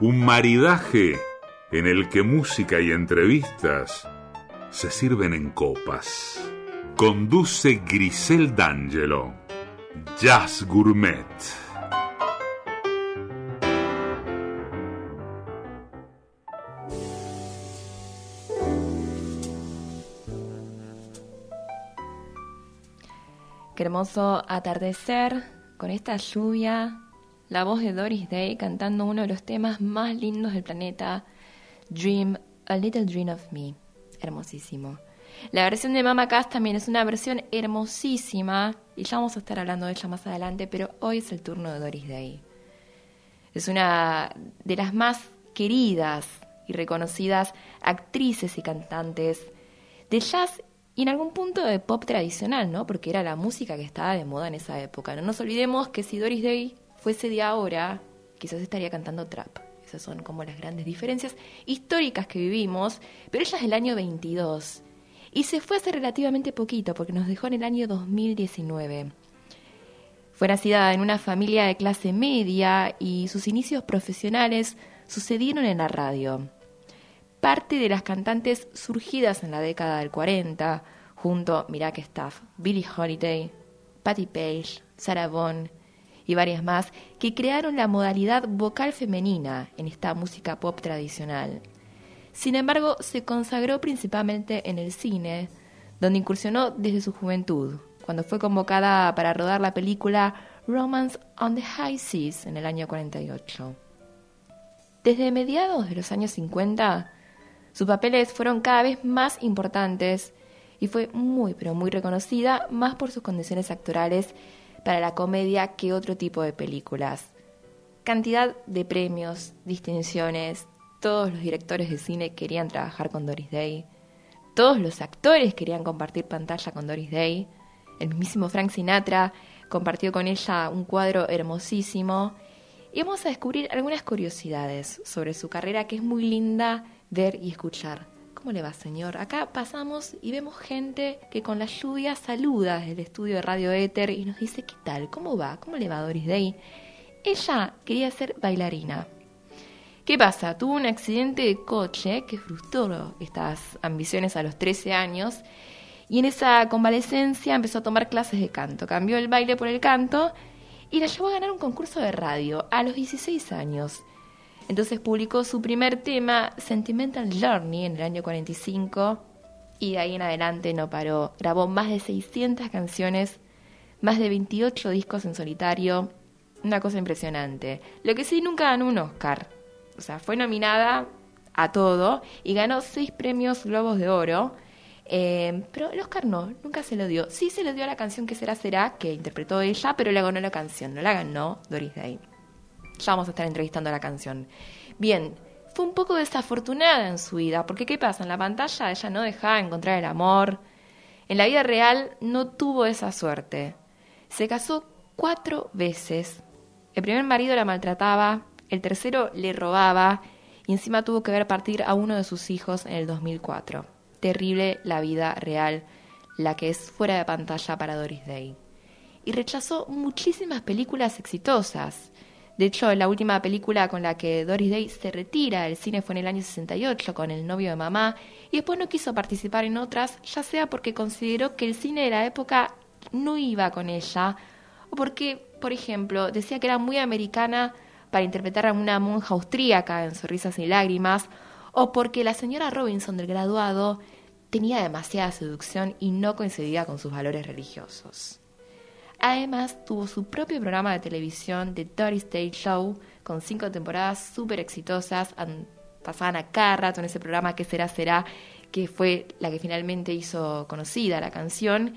un maridaje en el que música y entrevistas se sirven en copas. Conduce Grisel D'Angelo. Jazz Gourmet. Qué hermoso atardecer con esta lluvia la voz de Doris Day cantando uno de los temas más lindos del planeta, Dream, A Little Dream of Me. Hermosísimo. La versión de Mama Cass también es una versión hermosísima y ya vamos a estar hablando de ella más adelante, pero hoy es el turno de Doris Day. Es una de las más queridas y reconocidas actrices y cantantes de jazz y en algún punto de pop tradicional, ¿no? Porque era la música que estaba de moda en esa época. No nos olvidemos que si Doris Day fuese de ahora, quizás estaría cantando trap. Esas son como las grandes diferencias históricas que vivimos, pero ella es del año 22 y se fue hace relativamente poquito porque nos dejó en el año 2019. Fue nacida en una familia de clase media y sus inicios profesionales sucedieron en la radio. Parte de las cantantes surgidas en la década del 40, junto, mirá que staff, Billie Holiday, Patti Page, Sarah Vaughan, y varias más que crearon la modalidad vocal femenina en esta música pop tradicional. Sin embargo, se consagró principalmente en el cine, donde incursionó desde su juventud, cuando fue convocada para rodar la película Romance on the High Seas en el año 48. Desde mediados de los años 50, sus papeles fueron cada vez más importantes y fue muy pero muy reconocida más por sus condiciones actorales para la comedia que otro tipo de películas. Cantidad de premios, distinciones, todos los directores de cine querían trabajar con Doris Day, todos los actores querían compartir pantalla con Doris Day, el mismísimo Frank Sinatra compartió con ella un cuadro hermosísimo y vamos a descubrir algunas curiosidades sobre su carrera que es muy linda ver y escuchar. ¿Cómo le va, señor? Acá pasamos y vemos gente que con la lluvia saluda desde el estudio de Radio Éter y nos dice qué tal, cómo va, cómo le va Doris Day. Ella quería ser bailarina. ¿Qué pasa? Tuvo un accidente de coche que frustró estas ambiciones a los 13 años y en esa convalecencia empezó a tomar clases de canto. Cambió el baile por el canto y la llevó a ganar un concurso de radio a los 16 años. Entonces publicó su primer tema, Sentimental Journey, en el año 45 y de ahí en adelante no paró. Grabó más de 600 canciones, más de 28 discos en solitario, una cosa impresionante. Lo que sí, nunca ganó un Oscar. O sea, fue nominada a todo y ganó seis premios Globos de Oro. Eh, pero el Oscar no, nunca se lo dio. Sí se lo dio a la canción que será será, que interpretó ella, pero le ganó la canción, no la ganó Doris Day. Ya vamos a estar entrevistando la canción. Bien, fue un poco desafortunada en su vida, porque ¿qué pasa? En la pantalla ella no dejaba de encontrar el amor. En la vida real no tuvo esa suerte. Se casó cuatro veces. El primer marido la maltrataba, el tercero le robaba y encima tuvo que ver partir a uno de sus hijos en el 2004. Terrible la vida real, la que es fuera de pantalla para Doris Day. Y rechazó muchísimas películas exitosas. De hecho, la última película con la que Doris Day se retira del cine fue en el año 68 con El novio de mamá y después no quiso participar en otras, ya sea porque consideró que el cine de la época no iba con ella o porque, por ejemplo, decía que era muy americana para interpretar a una monja austríaca en Sonrisas y Lágrimas o porque la señora Robinson del graduado tenía demasiada seducción y no coincidía con sus valores religiosos. Además, tuvo su propio programa de televisión, The Doris Day Show, con cinco temporadas súper exitosas. Pasaban a cada rato en ese programa, que será, será, que fue la que finalmente hizo conocida la canción.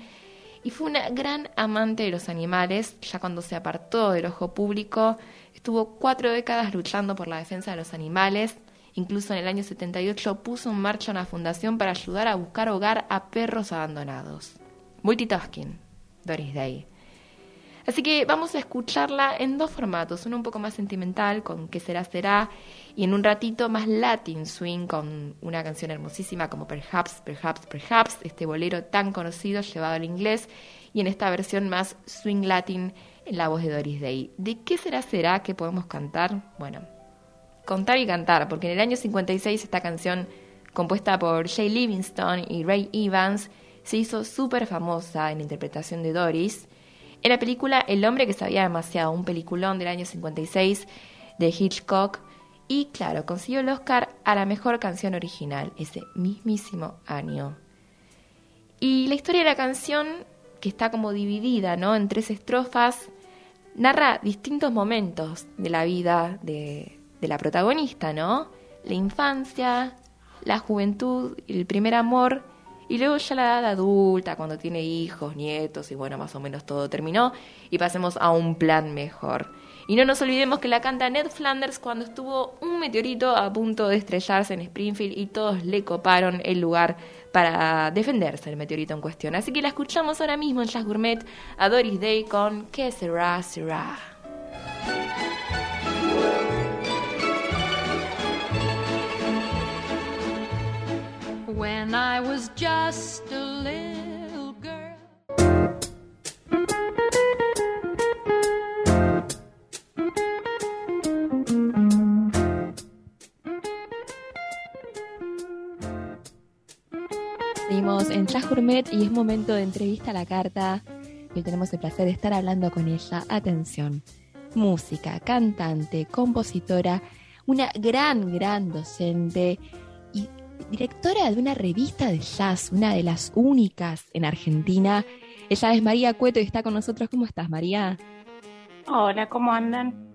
y fue una gran amante de los animales, ya cuando se apartó del ojo público, estuvo cuatro décadas luchando por la defensa de los animales, incluso en el año 78 puso en marcha una fundación para ayudar a buscar hogar a perros abandonados. Multitasking, Doris Day. Así que vamos a escucharla en dos formatos, uno un poco más sentimental con ¿Qué será será? y en un ratito más Latin swing con una canción hermosísima como Perhaps, Perhaps, Perhaps, este bolero tan conocido llevado al inglés y en esta versión más swing latin en la voz de Doris Day. ¿De qué será será que podemos cantar? Bueno, contar y cantar, porque en el año 56 esta canción compuesta por Jay Livingston y Ray Evans se hizo súper famosa en la interpretación de Doris en la película El hombre que sabía demasiado, un peliculón del año 56 de Hitchcock, y claro, consiguió el Oscar a la mejor canción original ese mismísimo año. Y la historia de la canción, que está como dividida ¿no? en tres estrofas, narra distintos momentos de la vida de, de la protagonista, ¿no? La infancia, la juventud, el primer amor y luego ya la edad adulta, cuando tiene hijos, nietos y bueno, más o menos todo terminó y pasemos a un plan mejor. Y no nos olvidemos que la canta Ned Flanders cuando estuvo un meteorito a punto de estrellarse en Springfield y todos le coparon el lugar para defenderse del meteorito en cuestión. Así que la escuchamos ahora mismo en Jazz Gourmet a Doris Day con ¿Qué será, será? When I was just a little girl. Seguimos en Gourmet y es momento de entrevista a la carta. Y tenemos el placer de estar hablando con ella. Atención, música, cantante, compositora, una gran, gran docente y directora de una revista de jazz, una de las únicas en Argentina. Ella es María Cueto y está con nosotros. ¿Cómo estás, María? Hola, ¿cómo andan?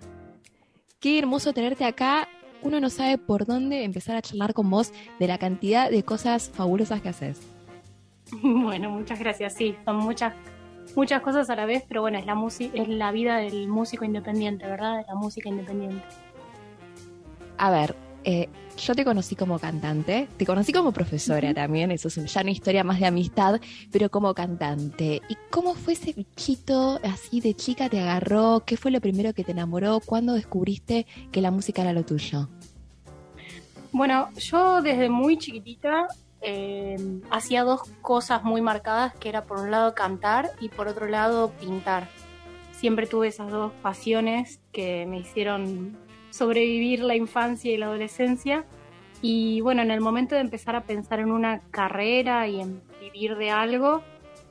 Qué hermoso tenerte acá. Uno no sabe por dónde empezar a charlar con vos de la cantidad de cosas fabulosas que haces. Bueno, muchas gracias. Sí, son muchas muchas cosas a la vez, pero bueno, es la es la vida del músico independiente, ¿verdad? De la música independiente. A ver, eh, yo te conocí como cantante, te conocí como profesora también, eso es ya una historia más de amistad, pero como cantante. ¿Y cómo fue ese bichito así de chica te agarró? ¿Qué fue lo primero que te enamoró? ¿Cuándo descubriste que la música era lo tuyo? Bueno, yo desde muy chiquitita eh, hacía dos cosas muy marcadas, que era por un lado cantar y por otro lado pintar. Siempre tuve esas dos pasiones que me hicieron sobrevivir la infancia y la adolescencia. Y bueno, en el momento de empezar a pensar en una carrera y en vivir de algo,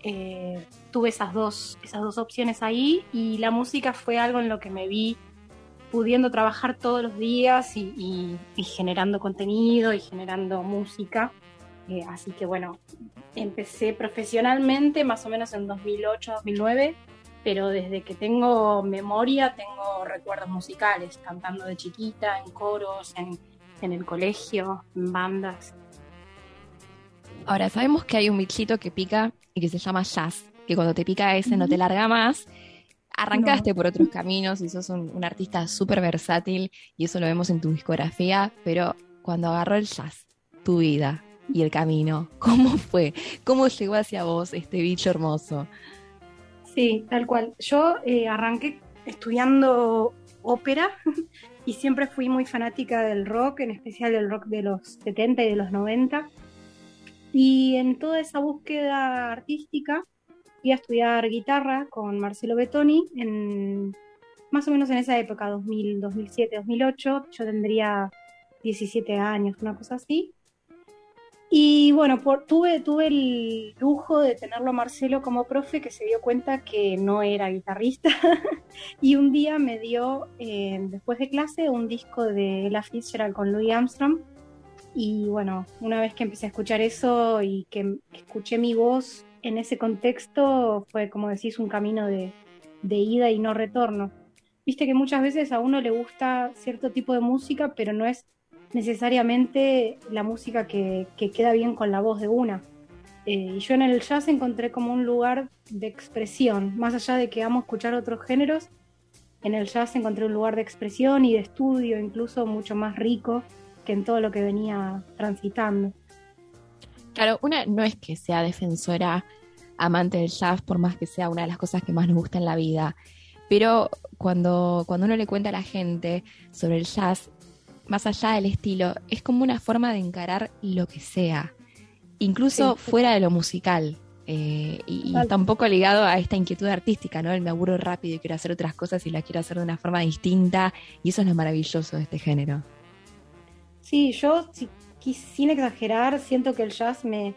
eh, tuve esas dos, esas dos opciones ahí y la música fue algo en lo que me vi pudiendo trabajar todos los días y, generando contenido y generando música. Eh, así que bueno, empecé profesionalmente más o menos en 2008-2009 pero desde que tengo memoria tengo recuerdos musicales, cantando de chiquita, en coros, en, el colegio, en bandas. Ahora, sabemos que hay un bichito que pica y que se llama jazz, que cuando te pica ese no te larga más. Arrancaste por otros caminos y sos un, un artista súper versátil y eso lo vemos en tu discografía, pero cuando agarró el jazz, tu vida y el camino, ¿cómo fue? ¿Cómo llegó hacia vos este bicho hermoso? Sí, tal cual. Yo eh, arranqué estudiando ópera y siempre fui muy fanática del rock, en especial del rock de los 70 y de los 90. Y en toda esa búsqueda artística fui a estudiar guitarra con Marcelo Betoni en más o menos en esa época, 2000, 2007, 2008. Yo tendría 17 años, una cosa así. Y bueno, tuve, tuve el lujo de tenerlo a Marcelo como profe que se dio cuenta que no era guitarrista y un día me dio, eh, después de clase, un disco de Ella Fitzgerald con Louis Armstrong y bueno, una vez que empecé a escuchar eso y que escuché mi voz en ese contexto, fue como decís un camino de, de ida y no retorno. Viste que muchas veces a uno le gusta cierto tipo de música, pero no es necesariamente la música que, queda bien con la voz de una. Eh, y yo en el jazz encontré como un lugar de expresión, más allá de que amo escuchar otros géneros, en el jazz encontré un lugar de expresión y de estudio incluso mucho más rico que en todo lo que venía transitando. Claro, una no es que sea defensora amante del jazz, por más que sea una de las cosas que más nos gusta en la vida, pero cuando, cuando uno le cuenta a la gente sobre el jazz, más allá del estilo, es como una forma de encarar lo que sea, incluso fuera de lo musical. Eh, y, está un poco ligado a esta inquietud artística, ¿no? El me aburro rápido y quiero hacer otras cosas y las quiero hacer de una forma distinta, y eso es lo maravilloso de este género. Sí, yo, sin exagerar, siento que el jazz me.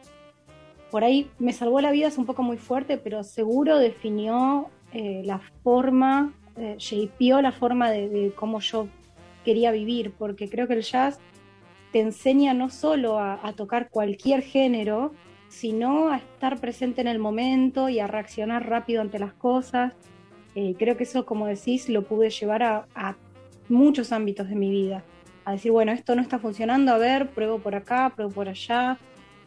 Por ahí me salvó la vida, es un poco muy fuerte, pero seguro definió eh, la forma, eh, shapeó la forma de, cómo yo quería vivir, porque creo que el jazz te enseña no solo a, tocar cualquier género, sino a estar presente en el momento y a reaccionar rápido ante las cosas. Eh, creo que eso, como decís, lo pude llevar a, muchos ámbitos de mi vida. A decir, bueno, esto no está funcionando, a ver, pruebo por acá, pruebo por allá,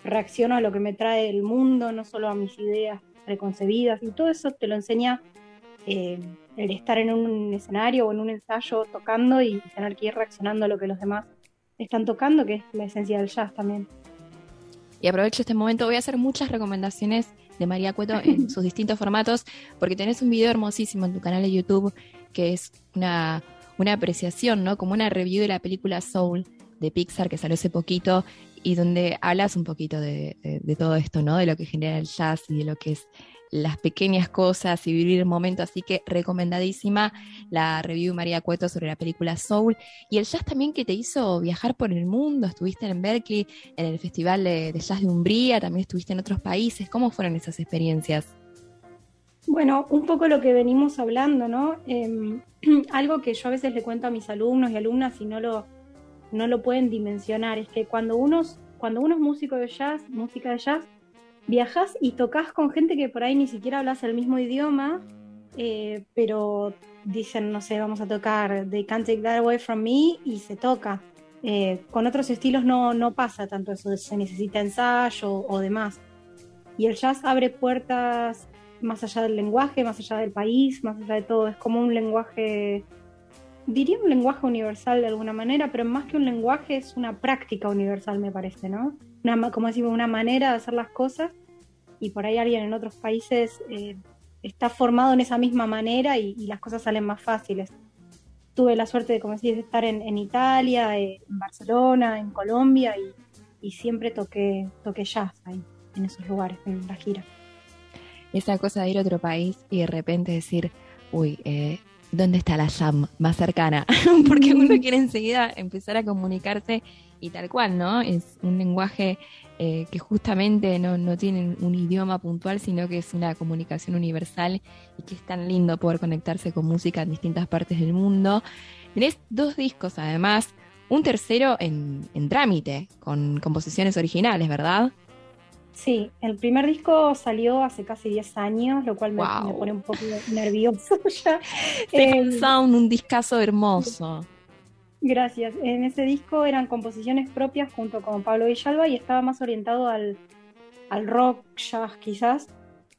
reacciono a lo que me trae el mundo, no solo a mis ideas preconcebidas, y todo eso te lo enseña eh, el estar en un escenario o en un ensayo tocando y tener que ir reaccionando a lo que los demás están tocando, que es la esencia del jazz también. Y aprovecho este momento, voy a hacer muchas recomendaciones de María Cueto en sus distintos formatos, porque tenés un video hermosísimo en tu canal de YouTube que es una, una apreciación, ¿no? Como una review de la película Soul de Pixar que salió hace poquito y donde hablas un poquito de, de, todo esto, ¿no? De lo que genera el jazz y de lo que es las pequeñas cosas y vivir el momento, así que recomendadísima la review María Cueto sobre la película Soul y el jazz también que te hizo viajar por el mundo, estuviste en Berkeley, en el Festival de, Jazz de Umbría, también estuviste en otros países, ¿cómo fueron esas experiencias? Bueno, un poco lo que venimos hablando, ¿no? Em, algo que yo a veces le cuento a mis alumnos y alumnas y no lo, no lo pueden dimensionar, es que cuando uno, cuando uno es músico de jazz, música de jazz, viajas y tocas con gente que por ahí ni siquiera hablas el mismo idioma, eh, pero dicen, no sé, vamos a tocar They Can't Take That Away From Me y se toca. Eh, con otros estilos no, no pasa tanto eso, se necesita ensayo o demás. Y el jazz abre puertas más allá del lenguaje, más allá del país, más allá de todo. Es como un lenguaje, diría un lenguaje universal de alguna manera, pero más que un lenguaje es una práctica universal, me parece, ¿no? una, como decimos, una manera de hacer las cosas y por ahí alguien en otros países eh, está formado en esa misma manera y, las cosas salen más fáciles. Tuve la suerte de, como decís, de estar en, Italia, eh, en Barcelona, en Colombia y, siempre toqué, toqué jazz ahí, en esos lugares, en la gira. Esa cosa de ir a otro país y de repente decir, uy, eh, ¿dónde está la jam más cercana? Porque uno quiere enseguida empezar a comunicarse y tal cual, ¿no? Es un lenguaje eh, que justamente no, no tiene un idioma puntual, sino que es una comunicación universal y que es tan lindo poder conectarse con música en distintas partes del mundo. Tenés dos discos además, un tercero en, trámite, con composiciones originales, ¿verdad? Sí, el primer disco salió hace casi 10 años, lo cual me, pone un poco nervioso ya. Eh, Sound, un discazo hermoso. Gracias. En ese disco eran composiciones propias junto con Pablo Villalba y estaba más orientado al, rock, jazz quizás.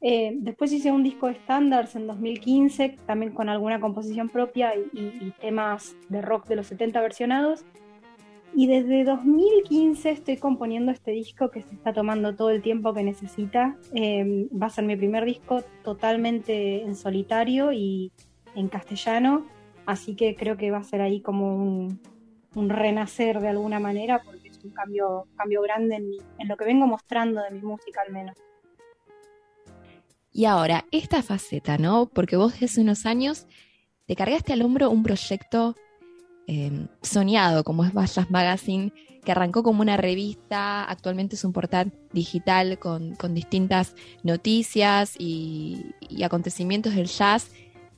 Eh, después hice un disco de estándares en 2015, también con alguna composición propia y, temas de rock de los 70 versionados. Y desde 2015 estoy componiendo este disco que se está tomando todo el tiempo que necesita. Eh, va a ser mi primer disco totalmente en solitario y en castellano Así que creo que va a ser ahí como un, renacer de alguna manera, porque es un cambio, cambio grande en, lo que vengo mostrando de mi música al menos. Y ahora, esta faceta, ¿no? Porque vos hace unos años te cargaste al hombro un proyecto eh, soñado como es Vallas Magazine, que arrancó como una revista, actualmente es un portal digital con, distintas noticias y, acontecimientos del jazz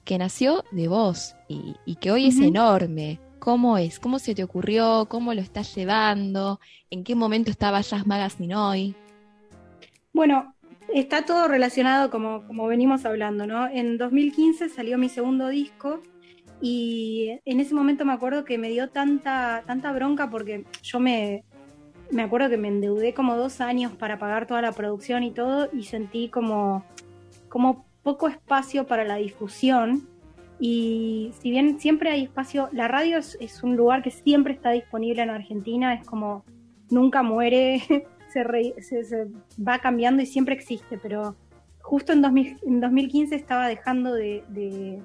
que nació de vos y, que hoy es enorme. ¿Cómo es? ¿Cómo se te ocurrió? ¿Cómo lo estás llevando? ¿En qué momento estaba Jazz Magazine hoy? Bueno, está todo relacionado como, como venimos hablando, ¿no? En 2015 salió mi segundo disco y en ese momento me acuerdo que me dio tanta, tanta bronca porque yo me, me acuerdo que me endeudé como dos años para pagar toda la producción y todo y sentí como, como poco espacio para la difusión. Y si bien siempre hay espacio, la radio es, un lugar que siempre está disponible en Argentina, es como nunca muere, se, se, va cambiando y siempre existe, pero justo en, 2015 estaba dejando de, de,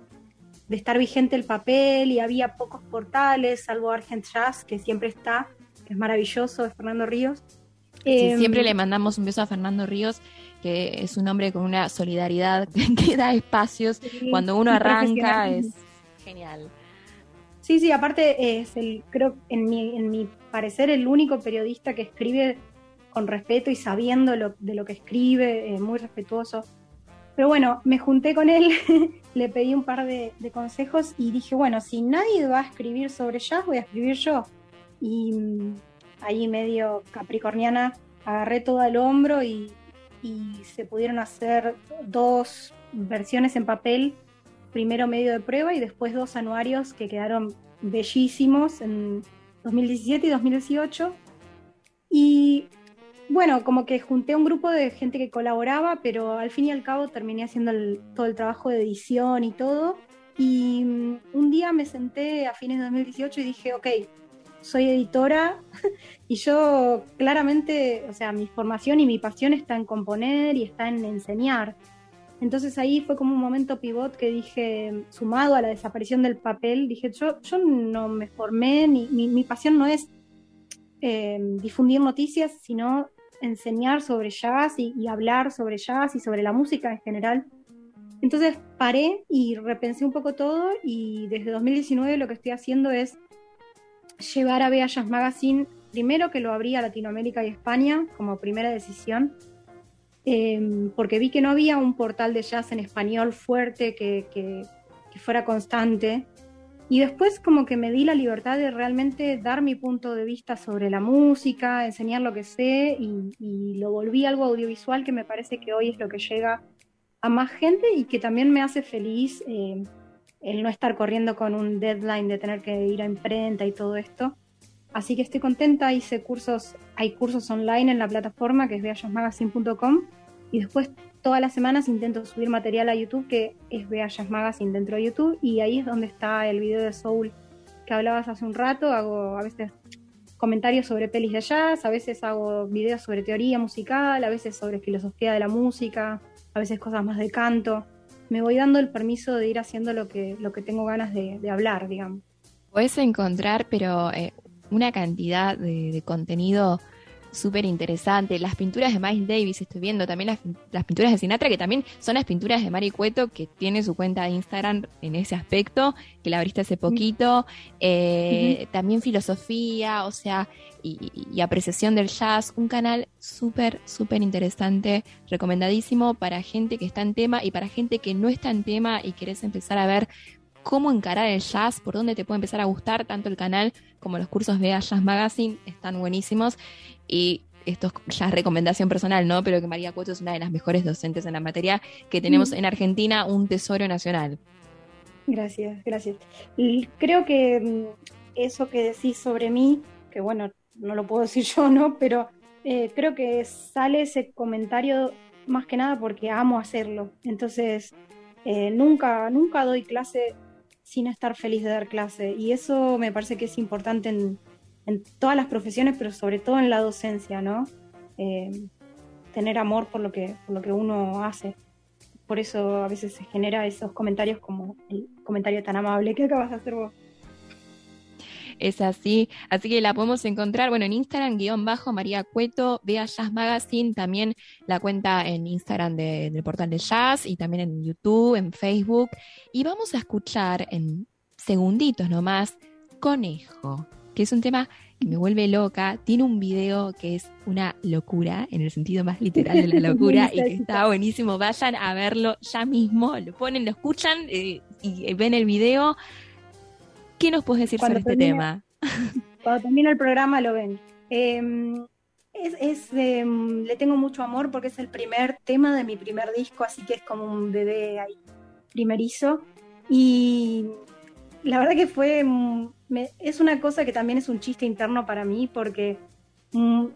estar vigente el papel y había pocos portales, salvo Argent Jazz, que siempre está, que es maravilloso, es Fernando Ríos. siempre em, le mandamos un beso a Fernando Ríos, que es un hombre con una solidaridad que da espacios. Cuando uno arranca es genial. Sí, sí, aparte es el, creo, en mi, en mi parecer, el único periodista que escribe con respeto y sabiendo lo, de lo que escribe, eh, muy respetuoso. Pero bueno, me junté con él, le pedí un par de, consejos y dije, bueno, si nadie va a escribir sobre jazz, voy a escribir yo. Y mm, ahí medio capricorniana, agarré todo al hombro y, y se pudieron hacer dos versiones en papel, primero medio de prueba y después dos anuarios que quedaron bellísimos en 2017 y 2018. Y bueno, como que junté un grupo de gente que colaboraba, pero al fin y al cabo terminé haciendo todo el trabajo de edición y todo. Y mm, un día me senté a fines de 2018 y dije, ok, soy editora y yo claramente, o sea, mi formación y mi pasión está en componer y está en enseñar. Entonces ahí fue como un momento pivot que dije, sumado a la desaparición del papel, dije, yo, yo no me formé, ni, mi, pasión no es eh, difundir noticias, sino enseñar sobre jazz y, hablar sobre jazz y sobre la música en general. Entonces paré y repensé un poco todo y desde 2019 lo que estoy haciendo es llevar a Bea Jazz Magazine, primero que lo abría a Latinoamérica y España como primera decisión, em, porque vi que no había un portal de jazz en español fuerte que, que fuera constante y después como que me di la libertad de realmente dar mi punto de vista sobre la música, enseñar lo que sé y, lo volví algo audiovisual que me parece que hoy es lo que llega a más gente y que también me hace feliz eh, el no estar corriendo con un deadline de tener que ir a imprenta y todo esto. Así que estoy contenta, hice cursos, hay cursos online en la plataforma que es beayasmagazine.com y después todas las semanas intento subir material a YouTube que es Bea Jazz Magazine dentro de YouTube y ahí es donde está el video de Soul que hablabas hace un rato. Hago a veces comentarios sobre pelis de jazz, a veces hago videos sobre teoría musical, a veces sobre filosofía de la música, a veces cosas más de canto. Me voy dando el permiso de ir haciendo lo que, lo que tengo ganas de, hablar, digamos. Puedes encontrar, pero eh, una cantidad de, de contenido súper interesante. Las pinturas de Miles Davis, estoy viendo también las, pinturas de Sinatra, que también son las pinturas de Mari Cueto, que tiene su cuenta de Instagram en ese aspecto, que la abriste hace poquito. Eh, también filosofía, o sea, y, apreciación del jazz. Un canal súper, súper interesante, recomendadísimo para gente que está en tema y para gente que no está en tema y querés empezar a ver cómo encarar el jazz, por dónde te puede empezar a gustar, tanto el canal como los cursos de Jazz Magazine están buenísimos. Y esto es ya recomendación personal, ¿no? Pero que María Cueto es una de las mejores docentes en la materia que tenemos mm. en Argentina, un tesoro nacional. Gracias, gracias. Creo que mm, eso que decís sobre mí, que bueno, no lo puedo decir yo, ¿no? Pero eh, creo que sale ese comentario más que nada porque amo hacerlo. Entonces, eh, nunca, nunca doy clase sin estar feliz de dar clase. Y eso me parece que es importante en, todas las profesiones, pero sobre todo en la docencia, ¿no? Eh, tener amor por lo, que, por lo que uno hace. Por eso a veces se genera esos comentarios como el comentario tan amable que acabas de hacer vos. Es así, así que la podemos encontrar, bueno, en Instagram, guion bajo, María Cueto, vea Jazz Magazine, también la cuenta en Instagram del portal de Jazz y también en YouTube, en Facebook. Y vamos a escuchar en segunditos nomás, Conejo que es un tema que me vuelve loca. Tiene un video que es una locura, en el sentido más literal de la locura, y que está buenísimo. Vayan a verlo ya mismo, lo ponen, lo escuchan eh, y ven el video. ¿Qué nos puedes decir sobre este tema? Cuando termina el programa lo ven. Em, es, em, le tengo mucho amor porque es el primer tema de mi primer disco, así que es como un bebé ahí primerizo. Y la verdad que fue es una cosa que también es un chiste interno para mí porque mm,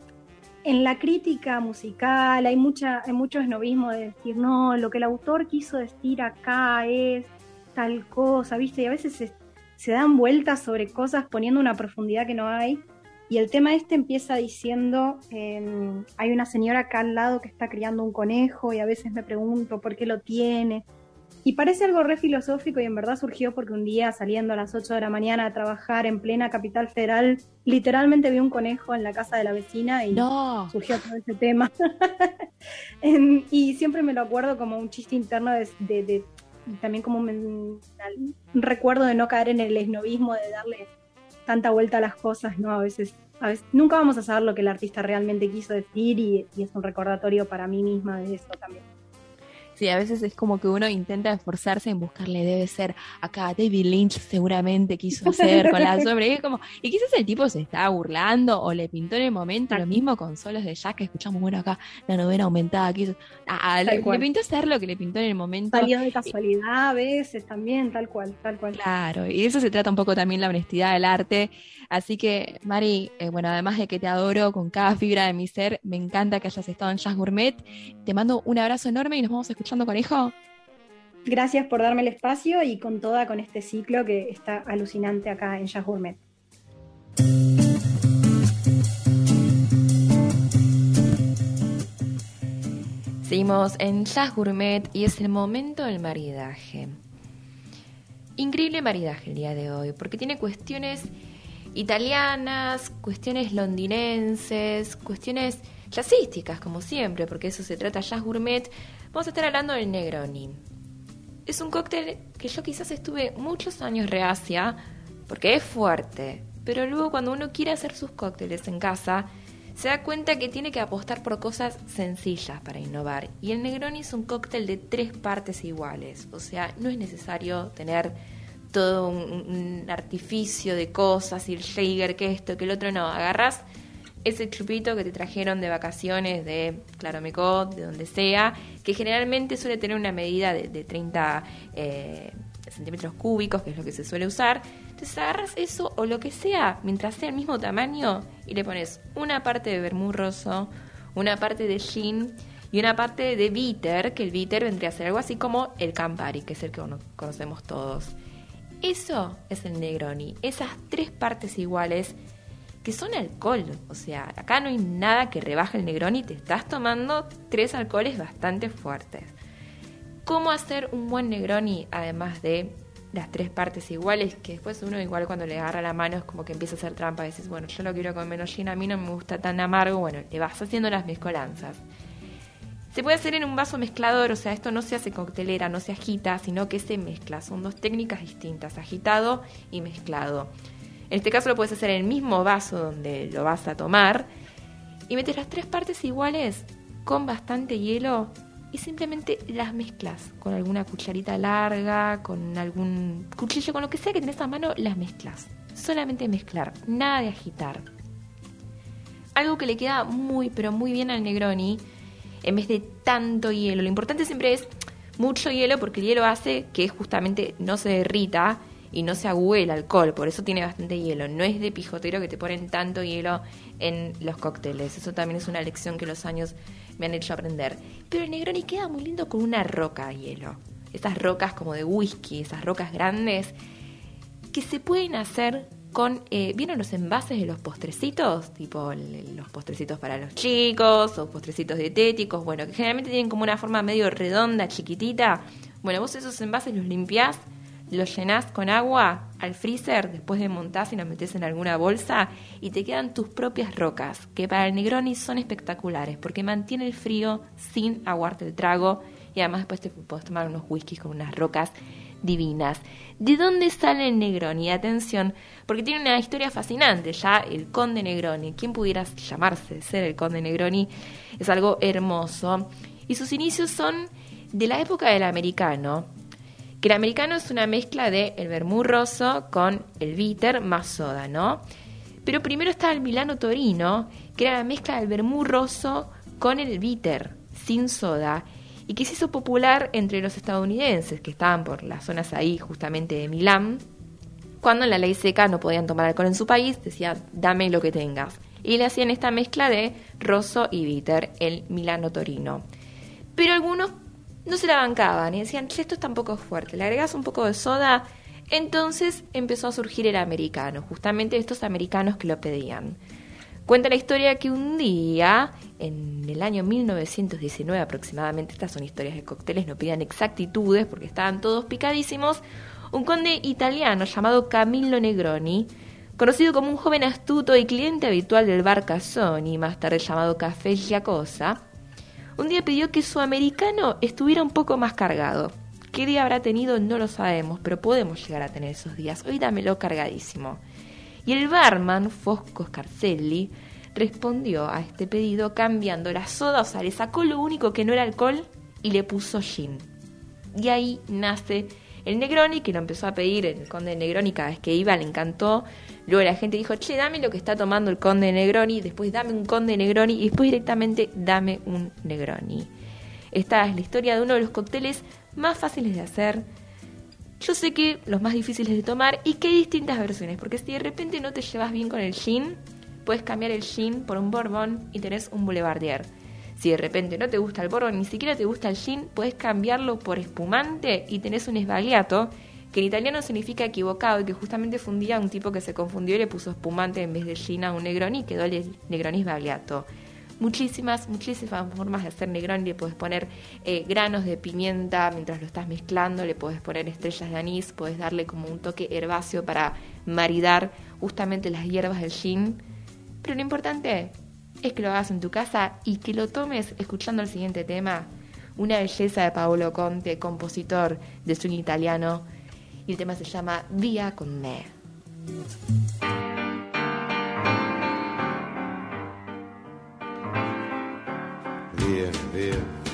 en la crítica musical hay, mucha, hay mucho esnovismo de decir, no, lo que el autor quiso decir acá es tal cosa, ¿viste? Y a veces se, se dan vueltas sobre cosas poniendo una profundidad que no hay. Y el tema este empieza diciendo, em, hay una señora acá al lado que está criando un conejo y a veces me pregunto por qué lo tiene. Y parece algo re filosófico y en verdad surgió porque un día saliendo a las 8 de la mañana a trabajar en plena capital federal, literalmente vi un conejo en la casa de la vecina y surgió todo ese tema. y siempre me lo acuerdo como un chiste interno de, también como un, recuerdo de no caer en el esnovismo, de darle tanta vuelta a las cosas, ¿no? A veces, a veces nunca vamos a saber lo que el artista realmente quiso decir y es un recordatorio para mí misma de eso también. Sí, a veces es como que uno intenta esforzarse en buscarle, debe ser acá David Lynch seguramente quiso hacer con la sobre, y como, y quizás el tipo se está burlando o le pintó en el momento lo mismo con solos de jazz que escuchamos, bueno, acá la novena aumentada, quiso, le, pintó hacer lo que le pintó en el momento. Salió de casualidad a veces también, tal cual, tal cual. Claro, y de eso se trata un poco también la honestidad del arte. Así que, Mari, eh, bueno, además de que te adoro con cada fibra de mi ser, me encanta que hayas estado en Jazz Gourmet. Te mando un abrazo enorme y nos vamos escuchando, conejo. Gracias por darme el espacio y con toda con este ciclo que está alucinante acá en Jazz Gourmet. Seguimos en Jazz Gourmet y es el momento del maridaje. Increíble maridaje el día de hoy, porque tiene cuestiones italianas, cuestiones londinenses, cuestiones jazzísticas, como siempre, porque eso se trata jazz gourmet, vamos a estar hablando del Negroni. Es un cóctel que yo quizás estuve muchos años reacia, porque es fuerte, pero luego cuando uno quiere hacer sus cócteles en casa, se da cuenta que tiene que apostar por cosas sencillas para innovar. Y el Negroni es un cóctel de tres partes iguales, o sea, no es necesario tener todo un, artificio de cosas y el shaker, que esto, que el otro, no. Agarras ese chupito que te trajeron de vacaciones de Claromecó, de donde sea, que generalmente suele tener una medida de, 30 eh, centímetros cúbicos, que es lo que se suele usar. Entonces agarras eso o lo que sea, mientras sea el mismo tamaño, y le pones una parte de vermú roso, una parte de gin y una parte de bitter, que el bitter vendría a ser algo así como el Campari, que es el que conocemos todos. Eso es el Negroni, esas tres partes iguales que son alcohol. O sea, acá no hay nada que rebaje el Negroni, te estás tomando tres alcoholes bastante fuertes. ¿Cómo hacer un buen Negroni además de las tres partes iguales? Que después uno igual cuando le agarra la mano es como que empieza a hacer trampa. Dices, bueno, yo lo quiero con menos a mí no me gusta tan amargo. Bueno, le vas haciendo las mezcolanzas. Se puede hacer en un vaso mezclador, o sea, esto no se hace coctelera, no se agita, sino que se mezcla. Son dos técnicas distintas, agitado y mezclado. En este caso lo puedes hacer en el mismo vaso donde lo vas a tomar y metes las tres partes iguales con bastante hielo y simplemente las mezclas con alguna cucharita larga, con algún cuchillo, con lo que sea que tenés a mano, las mezclas. Solamente mezclar, nada de agitar. Algo que le queda muy, pero muy bien al Negroni en vez de tanto hielo. Lo importante siempre es mucho hielo porque el hielo hace que justamente no se derrita y no se agüe el alcohol, por eso tiene bastante hielo. No es de pijotero que te ponen tanto hielo en los cócteles. Eso también es una lección que los años me han hecho aprender. Pero el Negroni queda muy lindo con una roca de hielo. Esas rocas como de whisky, esas rocas grandes que se pueden hacer con, eh, ¿vieron los envases de los postrecitos? Tipo los postrecitos para los chicos o postrecitos dietéticos, bueno, que generalmente tienen como una forma medio redonda, chiquitita. Bueno, vos esos envases los limpiás, los llenás con agua al freezer, después de montás y los metés en alguna bolsa y te quedan tus propias rocas, que para el Negroni son espectaculares porque mantiene el frío sin aguarte el trago y además después te puedes tomar unos whiskies con unas rocas divinas. ¿De dónde sale el Negroni? Atención, porque tiene una historia fascinante, ya el conde Negroni, quien pudiera llamarse ser el conde Negroni, es algo hermoso. Y sus inicios son de la época del americano, que el americano es una mezcla de el vermú roso con el bitter más soda, ¿no? Pero primero estaba el Milano Torino, que era la mezcla del vermú roso con el bitter, sin soda, y que se hizo popular entre los estadounidenses que estaban por las zonas ahí justamente de Milán, cuando en la ley seca no podían tomar alcohol en su país, decía, dame lo que tengas. y le hacían esta mezcla de rosso y bitter, el Milano Torino. Pero algunos no se la bancaban y decían, esto está un poco fuerte, le agregas un poco de soda, entonces empezó a surgir el americano, justamente estos americanos que lo pedían. Cuenta la historia que un día, en el año 1919 aproximadamente, estas son historias de cócteles, no pidan exactitudes porque estaban todos picadísimos, un conde italiano llamado Camillo Negroni, conocido como un joven astuto y cliente habitual del bar Casoni, más tarde llamado Café Giacosa, un día pidió que su americano estuviera un poco más cargado. ¿Qué día habrá tenido? No lo sabemos, pero podemos llegar a tener esos días. Hoy dámelo cargadísimo. Y el barman, Fosco Scarcelli, respondió a este pedido cambiando la soda, o sea, le sacó lo único que no era alcohol y le puso gin. Y ahí nace el Negroni, que lo empezó a pedir el conde Negroni cada vez que iba, le encantó. Luego la gente dijo, che, dame lo que está tomando el conde Negroni, después dame un conde Negroni y después directamente dame un Negroni. Esta es la historia de uno de los cócteles más fáciles de hacer, yo sé que los más difíciles de tomar y que hay distintas versiones, porque si de repente no te llevas bien con el gin, puedes cambiar el gin por un bourbon y tenés un boulevardier. Si de repente no te gusta el bourbon, ni siquiera te gusta el gin, puedes cambiarlo por espumante y tenés un sbagliato, que en italiano significa equivocado y que justamente fue un día un tipo que se confundió y le puso espumante en vez de gin a un negroni y quedó el negroni sbagliato muchísimas, muchísimas formas de hacer Negroni. Le puedes poner eh, granos de pimienta mientras lo estás mezclando, le puedes poner estrellas de anís, puedes darle como un toque herbáceo para maridar justamente las hierbas del gin. Pero lo importante es que lo hagas en tu casa y que lo tomes escuchando el siguiente tema. Una belleza de Paolo Conte, compositor de swing italiano. Y el tema se llama Via con me. Via, via.